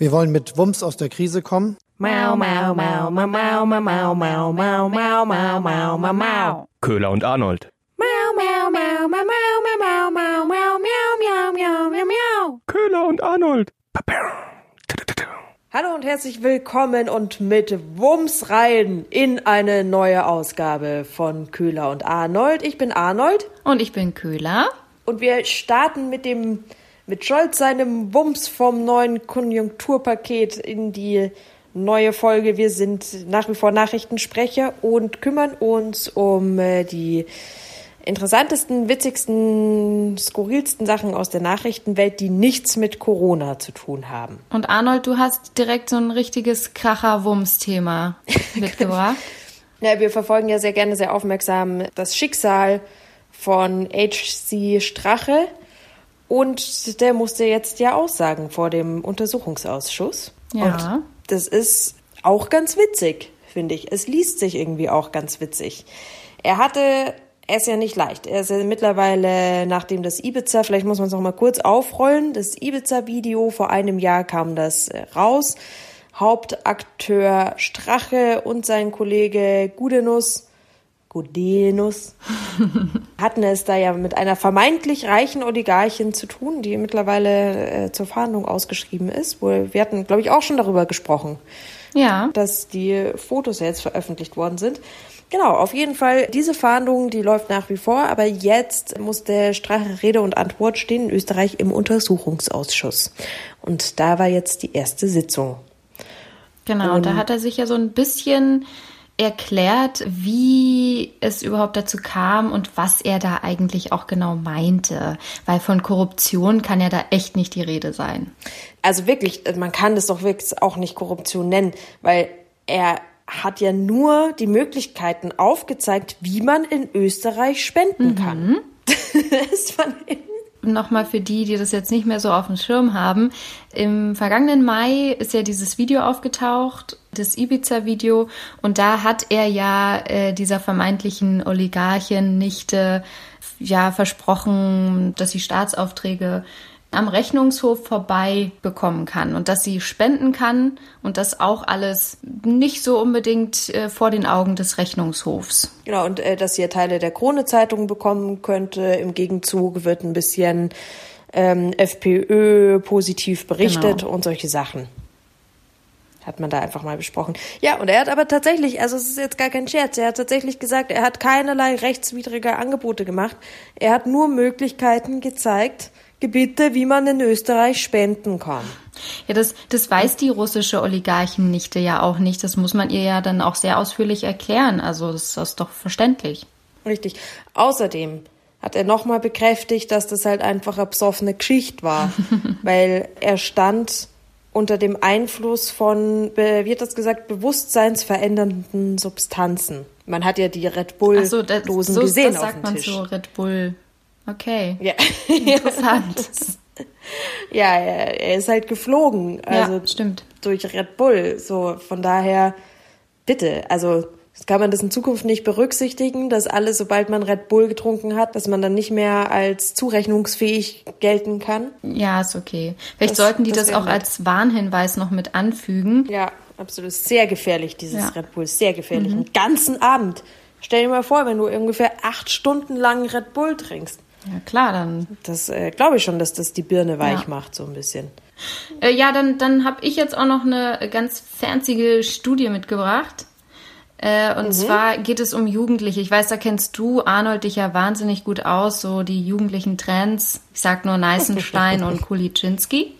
Wir wollen mit Wumms aus der Krise kommen. Mau, mau, mau, mau, mau, mau, mau, mau, mau, mau, mau, mau, mau, mau. Köhler und Arnold. Mau, mau, mau, mau, mau, mau, mau, mau, mau, miau, miau, miau, miau, miau. Köhler und Arnold. Hallo und herzlich willkommen und mit Wumms rein in eine neue Ausgabe von Köhler und Arnold. Ich bin Arnold Und ich bin Köhler. und wir starten mit dem mit Scholz seinem Wumms vom neuen Konjunkturpaket in die neue Folge. Wir sind nach wie vor Nachrichtensprecher und kümmern uns um äh, die interessantesten, witzigsten, skurrilsten Sachen aus der Nachrichtenwelt, die nichts mit Corona zu tun haben. Und Arnold, du hast direkt so ein richtiges Kracher-Wumms-Thema mitgebracht. Ja, wir verfolgen ja sehr gerne, sehr aufmerksam das Schicksal von H.C. Strache. Und der musste jetzt ja aussagen vor dem Untersuchungsausschuss. Ja. Und das ist auch ganz witzig, finde ich. Es liest sich irgendwie auch ganz witzig. Er hatte, er ist ja nicht leicht. Er ist ja mittlerweile, nachdem das Ibiza, vielleicht muss man es noch mal kurz aufrollen, das Ibiza-Video vor einem Jahr kam das äh, raus. Hauptakteur Strache und sein Kollege Gudenus, Gudenus, hatten es da ja mit einer vermeintlich reichen Oligarchin zu tun, die mittlerweile äh, zur Fahndung ausgeschrieben ist. Wohl, wir hatten, glaube ich, auch schon darüber gesprochen, Ja. dass die Fotos ja jetzt veröffentlicht worden sind. Genau, auf jeden Fall, diese Fahndung, die läuft nach wie vor, aber jetzt muss der Strache Rede und Antwort stehen in Österreich im Untersuchungsausschuss. Und da war jetzt die erste Sitzung. Genau, und da hat er sich ja so ein bisschen erklärt, wie es überhaupt dazu kam und was er da eigentlich auch genau meinte. Weil von Korruption kann ja da echt nicht die Rede sein. Also wirklich, man kann das doch wirklich auch nicht Korruption nennen, weil er hat ja nur die Möglichkeiten aufgezeigt, wie man in Österreich spenden kann. Das fand ich Nochmal für die, die das jetzt nicht mehr so auf dem Schirm haben. Im vergangenen Mai ist ja dieses Video aufgetaucht, das Ibiza-Video. Und da hat er ja äh, dieser vermeintlichen Oligarchin nicht äh, ja, versprochen, dass sie Staatsaufträge am Rechnungshof vorbei bekommen kann und dass sie spenden kann und das auch alles nicht so unbedingt äh, vor den Augen des Rechnungshofs. Genau, und äh, dass ihr Teile der Krone-Zeitung bekommen könnte. Im Gegenzug wird ein bisschen ähm, FPÖ positiv berichtet Genau. und solche Sachen. Hat man da einfach mal besprochen. Ja, und er hat aber tatsächlich, also es ist jetzt gar kein Scherz, er hat tatsächlich gesagt, er hat keinerlei rechtswidrige Angebote gemacht. Er hat nur Möglichkeiten gezeigt, Gebiete, wie man in Österreich spenden kann. Ja, das, das weiß die russische Oligarchennichte ja auch nicht. Das muss man ihr ja dann auch sehr ausführlich erklären. Also das ist doch verständlich. Richtig. Außerdem hat er nochmal bekräftigt, dass das halt einfach eine besoffene Geschichte war, weil er stand unter dem Einfluss von, wie hat das gesagt, bewusstseinsverändernden Substanzen. Man hat ja die Red so, Bull-Dosen das, so, gesehen das auf sagt dem man Tisch. so, Red Bull. Okay, Ja. interessant. ja, er, er ist halt geflogen. Also ja, stimmt. durch Red Bull. So, von daher, bitte, also kann man das in Zukunft nicht berücksichtigen, dass alles, sobald man Red Bull getrunken hat, dass man dann nicht mehr als zurechnungsfähig gelten kann? Ja, ist okay. Vielleicht Das- sollten die das das, auch als Warnhinweis noch mit anfügen. Ja, absolut. Sehr gefährlich, dieses Ja. Red Bull. Sehr gefährlich. Einen ganzen Abend. Stell dir mal vor, wenn du ungefähr acht Stunden lang Red Bull trinkst. Ja, klar, dann. Das äh, glaube ich schon, dass das die Birne weich Ja. macht, so ein bisschen. Äh, ja, dann, dann habe ich jetzt auch noch eine ganz fanzige Studie mitgebracht. Äh, und zwar geht es um Jugendliche. Ich weiß, da kennst du, Arnold, dich ja wahnsinnig gut aus, so die jugendlichen Trends. Ich sag nur Neißenstein und Kuliczynski.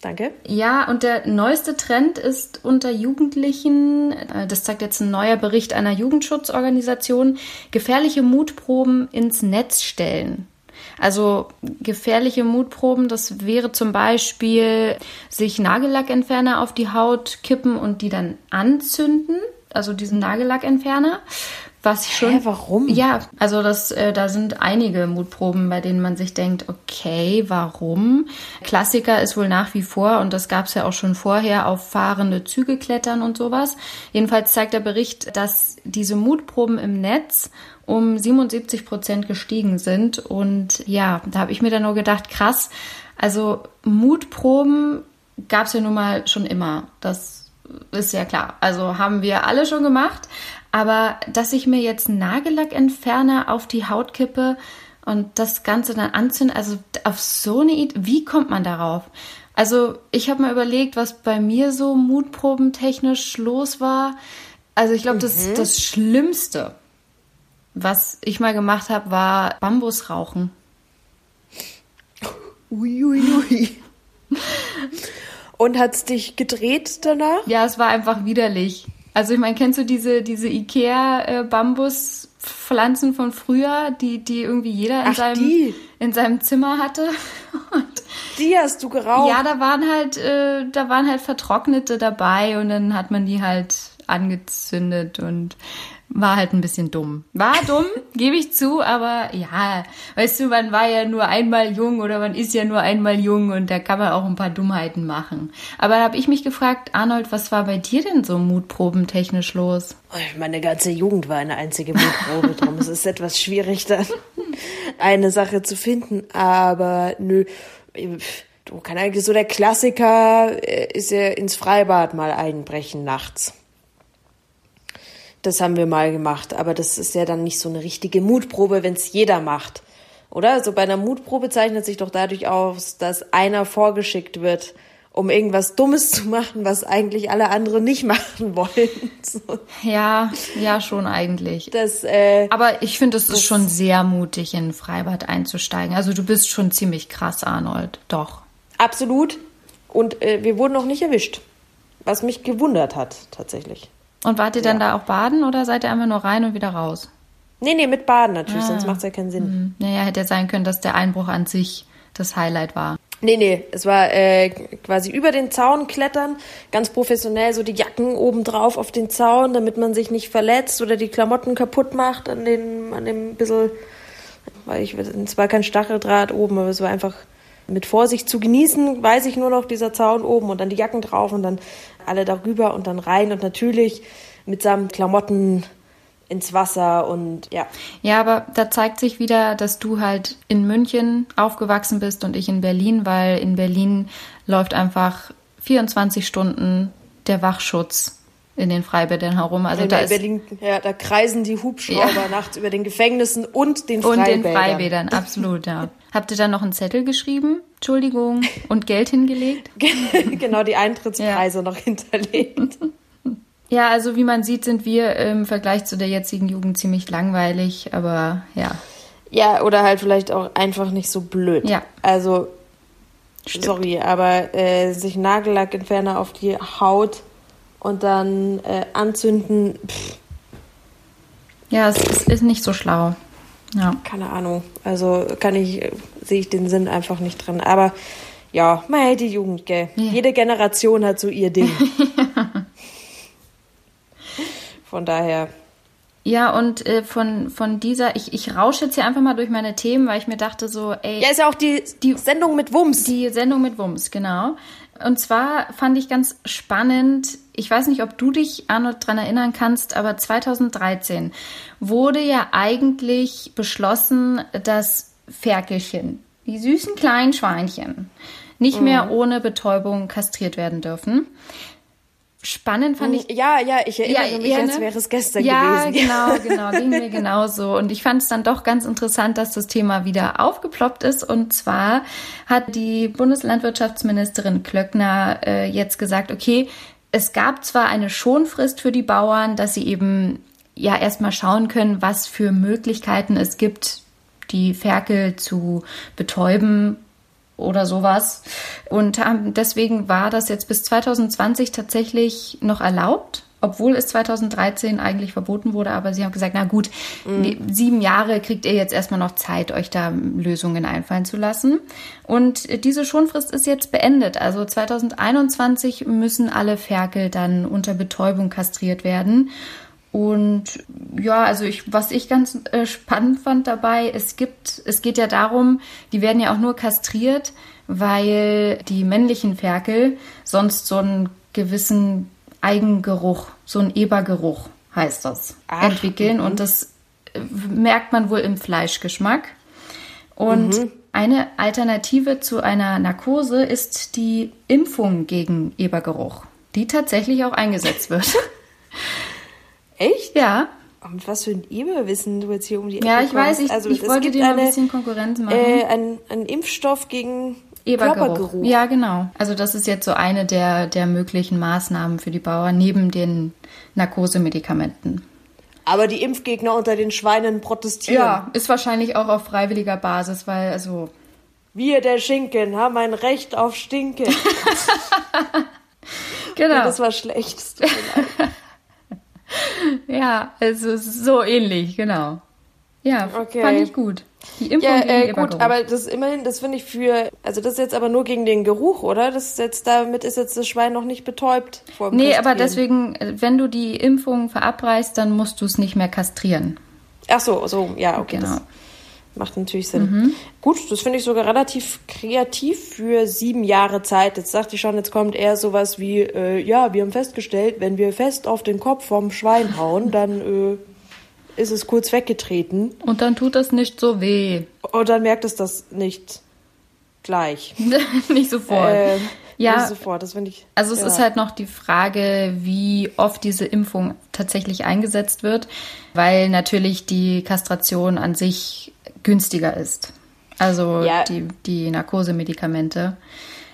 Danke. Ja, und der neueste Trend ist unter Jugendlichen, äh, das zeigt jetzt ein neuer Bericht einer Jugendschutzorganisation, gefährliche Mutproben ins Netz stellen. Also gefährliche Mutproben, das wäre zum Beispiel sich Nagellackentferner auf die Haut kippen und die dann anzünden, also diesen Nagellackentferner. Was ich schon. Hä, warum? Ja, also das, äh, da sind einige Mutproben, bei denen man sich denkt, okay, warum? Klassiker ist wohl nach wie vor, und das gab es ja auch schon vorher, auf fahrende Züge klettern und sowas. Jedenfalls zeigt der Bericht, dass diese Mutproben im Netz um 77 Prozent gestiegen sind. Und ja, da habe ich mir dann nur gedacht, krass, also Mutproben gab es ja nun mal schon immer. Das ist ja klar. Also haben wir alle schon gemacht. Aber dass ich mir jetzt Nagellackentferner auf die Haut kippe und das Ganze dann anzünde, also auf so eine Idee, wie kommt man darauf? Also ich habe mal überlegt, was bei mir so mutprobentechnisch los war. Also ich glaube, mhm. das, das Schlimmste, was ich mal gemacht habe, war Bambusrauchen. Uiuiui. Ui, ui. Und hat's dich gedreht danach? Ja, es war einfach widerlich. Also ich meine, kennst du diese, diese Ikea-Bambuspflanzen von früher, die, die irgendwie jeder in, Ach, seinem, in seinem Zimmer hatte? Und die hast du geraucht? Ja, da waren halt, äh, da waren halt Vertrocknete dabei und dann hat man die halt angezündet und war halt ein bisschen dumm. War dumm, gebe ich zu, aber ja, weißt du, man war ja nur einmal jung oder man ist ja nur einmal jung und da kann man auch ein paar Dummheiten machen. Aber da habe ich mich gefragt, Arnold, was war bei dir denn so mutprobentechnisch los? Meine ganze Jugend war eine einzige Mutprobe, drum es ist etwas schwierig dann eine Sache zu finden, aber nö, du kann eigentlich so der Klassiker äh, ist ja ins Freibad mal einbrechen nachts. Das haben wir mal gemacht, aber das ist ja dann nicht so eine richtige Mutprobe, wenn es jeder macht. Oder? So also bei einer Mutprobe zeichnet sich doch dadurch aus, dass einer vorgeschickt wird, um irgendwas Dummes zu machen, was eigentlich alle anderen nicht machen wollen. So. Ja, ja, schon eigentlich. Das, äh, Aber ich finde, es ist schon sehr mutig, in ein Freibad einzusteigen. Also du bist schon ziemlich krass, Arnold. Doch. Absolut. Und äh, wir wurden noch nicht erwischt. Was mich gewundert hat, tatsächlich. Und wart ihr dann da auch baden oder seid ihr einfach nur rein und wieder raus? Nee, nee, mit Baden natürlich, ah. sonst macht es ja keinen Sinn. Mhm. Naja, hätte ja sein können, dass der Einbruch an sich das Highlight war. Nee, nee, es war äh, quasi über den Zaun klettern, ganz professionell so die Jacken oben drauf auf den Zaun, damit man sich nicht verletzt oder die Klamotten kaputt macht an den, an dem bisschen, weil ich, es war kein Stacheldraht oben, aber es war einfach mit Vorsicht zu genießen, weiß ich nur noch, dieser Zaun oben und dann die Jacken drauf und dann alle darüber und dann rein und natürlich mitsamt Klamotten ins Wasser und ja. Ja, aber da zeigt sich wieder, dass du halt in München aufgewachsen bist und ich in Berlin, weil in Berlin läuft einfach 24 Stunden der Wachschutz in den Freibädern herum. Also in da Berlin, ja, da kreisen die Hubschrauber ja. nachts über den Gefängnissen und den Freibädern. Und den Freibädern, absolut, ja. Habt ihr dann noch einen Zettel geschrieben? Entschuldigung. Und Geld hingelegt? genau, die Eintrittspreise ja. noch hinterlegt. Ja, also wie man sieht, sind wir im Vergleich zu der jetzigen Jugend ziemlich langweilig, aber ja. Ja, oder halt vielleicht auch einfach nicht so blöd. Ja. Also, Stimmt. sorry, aber äh, sich Nagellackentferner auf die Haut und dann äh, anzünden, pff. Ja, es ist, ist nicht so schlau. Ja. Keine Ahnung. Also kann ich, sehe ich den Sinn einfach nicht drin. Aber ja, mal die Jugend, gell. Ja. Jede Generation hat so ihr Ding. Von daher. Ja, und äh, von, von dieser, ich, ich rausche jetzt hier einfach mal durch meine Themen, weil ich mir dachte so, ey. Ja, ist ja auch die, die Sendung mit Wumms. Die Sendung mit Wumms, genau. Und zwar fand ich ganz spannend, ich weiß nicht, ob du dich, Arnold, daran erinnern kannst, aber 2013 wurde ja eigentlich beschlossen, dass Ferkelchen, die süßen kleinen Schweinchen, nicht mehr mhm. ohne Betäubung kastriert werden dürfen. Spannend fand ich. Ja, ja, ich erinnere ja, mich, als ne? wäre es gestern ja, gewesen. Ja, genau, genau, ging mir genauso. Und ich fand es dann doch ganz interessant, dass das Thema wieder aufgeploppt ist. Und zwar hat die Bundeslandwirtschaftsministerin Klöckner äh, jetzt gesagt, okay, es gab zwar eine Schonfrist für die Bauern, dass sie eben ja erstmal schauen können, was für Möglichkeiten es gibt, die Ferkel zu betäuben oder sowas. Und deswegen war das jetzt bis 2020 tatsächlich noch erlaubt, obwohl es 2013 eigentlich verboten wurde. Aber sie haben gesagt, na gut, mhm. sieben Jahre kriegt ihr jetzt erstmal noch Zeit, euch da Lösungen einfallen zu lassen. Und diese Schonfrist ist jetzt beendet. Also 2021 müssen alle Ferkel dann unter Betäubung kastriert werden. Und ja, also ich, was ich ganz äh, spannend fand dabei, es gibt, es geht ja darum, die werden ja auch nur kastriert, weil die männlichen Ferkel sonst so einen gewissen Eigengeruch, so einen Ebergeruch heißt das, Ach, entwickeln. -hmm. Und das äh, merkt man wohl im Fleischgeschmack. Und mhm. Eine Alternative zu einer Narkose ist die Impfung gegen Ebergeruch, die tatsächlich auch eingesetzt wird. Echt? ja. Und was für ein Eberwissen du jetzt hier um die Ecke Ja, ich weiß, ich, kommst. Also, ich wollte dir eine, ein bisschen Konkurrenz machen. äh, ein, ein Impfstoff gegen Ebergeruch. Körpergeruch. Ja, genau. Also das ist jetzt so eine der, der möglichen Maßnahmen für die Bauern neben den Narkosemedikamenten. Aber die Impfgegner unter den Schweinen protestieren. Ja, ist wahrscheinlich auch auf freiwilliger Basis, weil also Wir, der Schinken, haben ein Recht auf Stinken. genau. Ja, das war schlecht. Es tut mir leid. Ja, also so ähnlich, genau. Ja, Okay. fand ich gut. Die Impfung Ja, äh, Ebergeruch. gut, aber das immerhin, das finde ich für, also das ist jetzt aber nur gegen den Geruch, oder? Das ist jetzt, damit ist jetzt das Schwein noch nicht betäubt vor dem Nee, aber Kastrieren. deswegen, äh, wenn du die Impfung verabreichst, dann musst du es nicht mehr kastrieren. Ach so, so, ja, okay, Genau. Macht natürlich Sinn. Gut, das finde ich sogar relativ kreativ für sieben Jahre Zeit. Jetzt dachte ich schon, jetzt kommt eher sowas wie, äh, ja, wir haben festgestellt, wenn wir fest auf den Kopf vom Schwein hauen, dann äh, ist es kurz weggetreten Und dann tut das nicht so weh. und dann merkt es das nicht gleich. nicht sofort. Äh, Ja. sofort, das finde ich. Also es ja. ist halt noch die Frage, wie oft diese Impfung tatsächlich eingesetzt wird, weil natürlich die Kastration an sich günstiger ist. Also Ja. die, die Narkosemedikamente.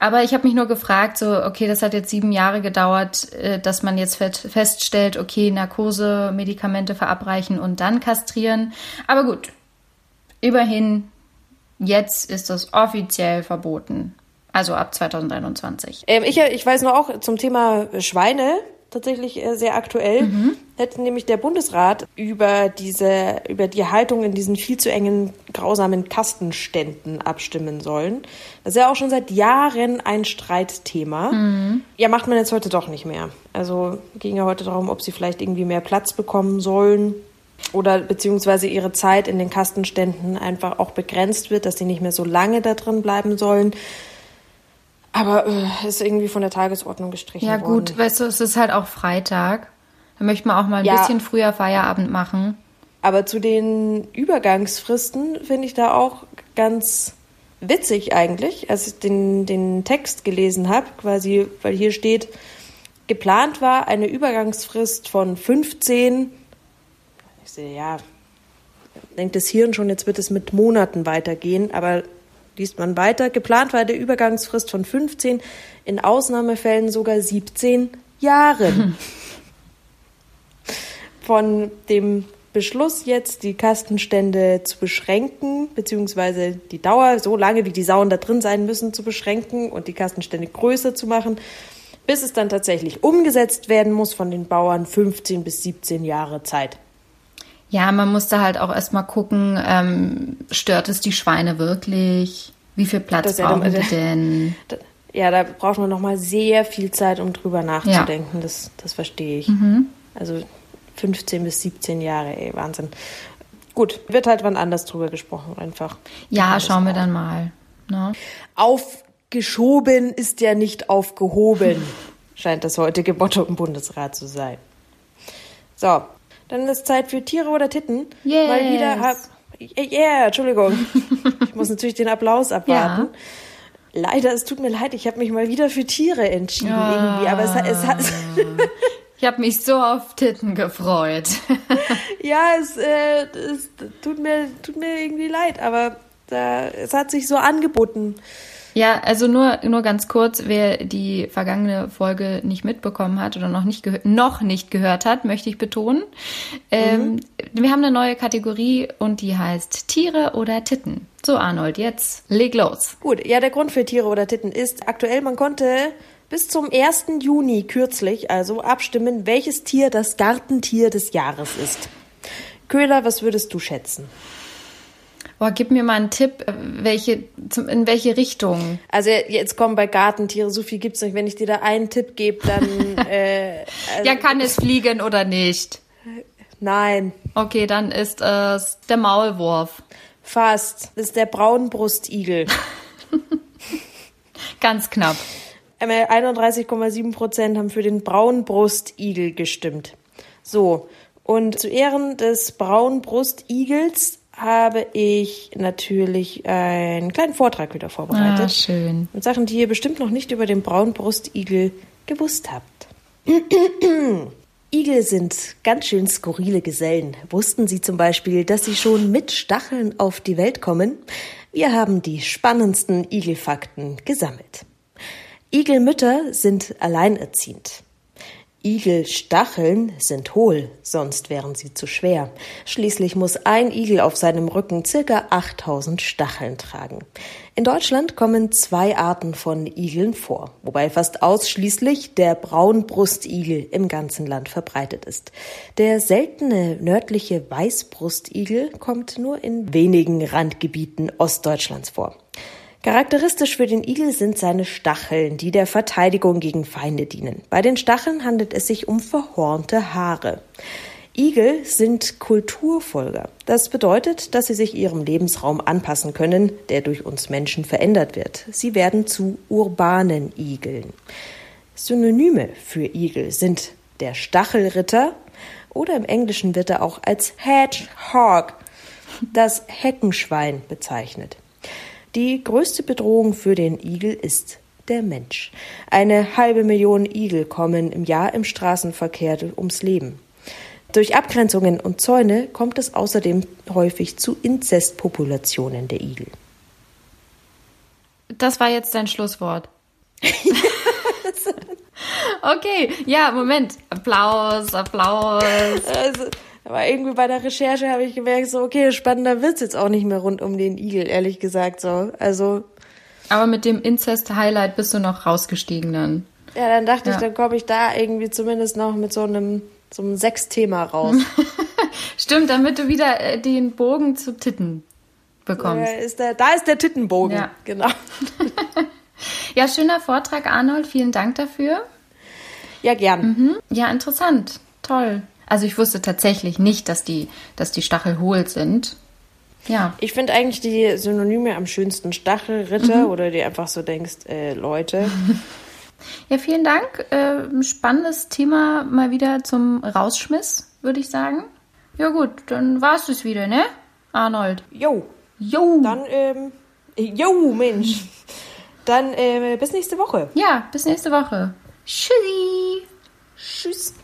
Aber ich habe mich nur gefragt, so, okay, das hat jetzt sieben Jahre gedauert, äh, dass man jetzt feststellt, okay, Narkosemedikamente verabreichen und dann kastrieren. Aber gut, immerhin, jetzt ist das offiziell verboten. Also ab 2021. Ähm, ich, ich weiß nur auch zum Thema Schweine tatsächlich äh, sehr aktuell. Mhm. Hätte nämlich der Bundesrat über diese, über die Haltung in diesen viel zu engen, grausamen Kastenständen abstimmen sollen. Das ist ja auch schon seit Jahren ein Streitthema. Mhm. Ja, macht man jetzt heute doch nicht mehr. Also ging ja heute darum, ob sie vielleicht irgendwie mehr Platz bekommen sollen oder beziehungsweise ihre Zeit in den Kastenständen einfach auch begrenzt wird, dass sie nicht mehr so lange da drin bleiben sollen. Aber äh, ist irgendwie von der Tagesordnung gestrichen Ja, worden. gut, weißt du, es ist halt auch Freitag. Da möchte man auch mal ein Ja. bisschen früher Feierabend machen. Aber zu den Übergangsfristen finde ich da auch ganz witzig eigentlich, als ich den, den Text gelesen habe, quasi, weil hier steht, geplant war eine Übergangsfrist von 15, ich sehe, ja, denkt das Hirn schon, jetzt wird es mit Monaten weitergehen, aber liest man weiter, geplant war eine Übergangsfrist von 15, in Ausnahmefällen sogar 17 Jahren. von dem Beschluss jetzt, die Kastenstände zu beschränken, beziehungsweise die Dauer, so lange wie die Sauen da drin sein müssen, zu beschränken und die Kastenstände größer zu machen, bis es dann tatsächlich umgesetzt werden muss von den Bauern 15 bis 17 Jahre Zeit. Ja, man musste halt auch erstmal gucken, ähm, stört es die Schweine wirklich? Wie viel Platz ja brauchen die denn? Ja, da braucht man nochmal sehr viel Zeit, um drüber nachzudenken. Das, das verstehe ich. Also 15 bis 17 Jahre, ey, Wahnsinn. Gut, wird halt wann anders drüber gesprochen, einfach. Ja, schauen wir auch. dann mal. Ne? Aufgeschoben ist ja nicht aufgehoben, scheint das heutige Motto im Bundesrat zu sein. So, dann ist Zeit für Tiere oder Titten. Yes. Mal wieder hab. Yeah, Entschuldigung. ich muss natürlich den Applaus abwarten. Leider, es tut mir leid, ich habe mich mal wieder für Tiere entschieden Ah. irgendwie, aber es, hat- es hat. Ich habe mich so auf Titten gefreut. ja, es, äh, es tut, mir, tut mir irgendwie leid, aber da, es hat sich so angeboten. Ja, also nur, nur ganz kurz, wer die vergangene Folge nicht mitbekommen hat oder noch nicht, noch nicht gehört hat, möchte ich betonen. Ähm, Wir haben eine neue Kategorie und die heißt Tiere oder Titten. So, Arnold, jetzt leg los. Gut, ja, der Grund für Tiere oder Titten ist aktuell, man konnte bis zum 1. Juni kürzlich also abstimmen, welches Tier das Gartentier des Jahres ist. Köhler, was würdest du schätzen? Boah, gib mir mal einen Tipp, äh, welche, zum, in welche Richtung. Also jetzt kommen bei Gartentiere, so viel gibt's nicht. Wenn ich dir da einen Tipp gebe, dann äh, also, Ja, kann es fliegen oder nicht? nein, Okay, dann ist es der Maulwurf. fast. Das ist der Braunbrustigel. Ganz knapp. Einmal 31,7 Prozent haben für den Braunbrustigel gestimmt. So, und zu Ehren des Braunbrustigels habe ich natürlich einen kleinen Vortrag wieder vorbereitet. Ah, schön. Mit Sachen, die ihr bestimmt noch nicht über den Braunbrustigel gewusst habt. Igel sind ganz schön skurrile Gesellen. Wussten Sie zum Beispiel, dass sie schon mit Stacheln auf die Welt kommen? Wir haben die spannendsten Igelfakten gesammelt. Igelmütter sind alleinerziehend. Igelstacheln sind hohl, sonst wären sie zu schwer. Schließlich muss ein Igel auf seinem Rücken circa 8000 Stacheln tragen. In Deutschland kommen zwei Arten von Igeln vor, wobei fast ausschließlich der Braunbrustigel im ganzen Land verbreitet ist. Der seltene nördliche Weißbrustigel kommt nur in wenigen Randgebieten Ostdeutschlands vor. Charakteristisch für den Igel sind seine Stacheln, die der Verteidigung gegen Feinde dienen. Bei den Stacheln handelt es sich um verhornte Haare. Igel sind Kulturfolger. Das bedeutet, dass sie sich ihrem Lebensraum anpassen können, der durch uns Menschen verändert wird. Sie werden zu urbanen Igeln. Synonyme für Igel sind der Stachelritter oder im Englischen wird er auch als Hedgehog, das Heckenschwein bezeichnet. Die größte Bedrohung für den Igel ist der Mensch. Eine halbe Million Igel kommen im Jahr im Straßenverkehr ums Leben. Durch Abgrenzungen und Zäune kommt es außerdem häufig zu Inzestpopulationen der Igel. Das war jetzt dein Schlusswort. okay, ja, Moment. Applaus, Applaus. Also, aber irgendwie bei der Recherche habe ich gemerkt, so, okay, spannender wird's jetzt auch nicht mehr rund um den Igel, ehrlich gesagt, so. Also. Aber mit dem Incest-Highlight bist du noch rausgestiegen dann. Ja, dann dachte Ja. ich, dann komme ich da irgendwie zumindest noch mit so einem, so einem Sechsthema raus. Stimmt, damit du wieder äh, den Bogen zu Titten bekommst. Da ist der, da ist der Tittenbogen. Ja. Genau. Ja, schöner Vortrag, Arnold. Vielen Dank dafür. Ja, gern. Ja, interessant. Toll. Also ich wusste tatsächlich nicht, dass die, dass die Stachel hohl sind. Ja. Ich finde eigentlich die Synonyme am schönsten Stachelritter Mhm. oder die einfach so denkst, äh, Leute. Ja, vielen Dank. Äh, ein spannendes Thema mal wieder zum Rausschmiss, würde ich sagen. Ja gut, dann war's es wieder, ne? Arnold. Jo, Jo. dann, ähm, jo, Mensch. Dann, äh, bis nächste Woche. Ja, bis nächste Woche. Tschüssi. Tschüss.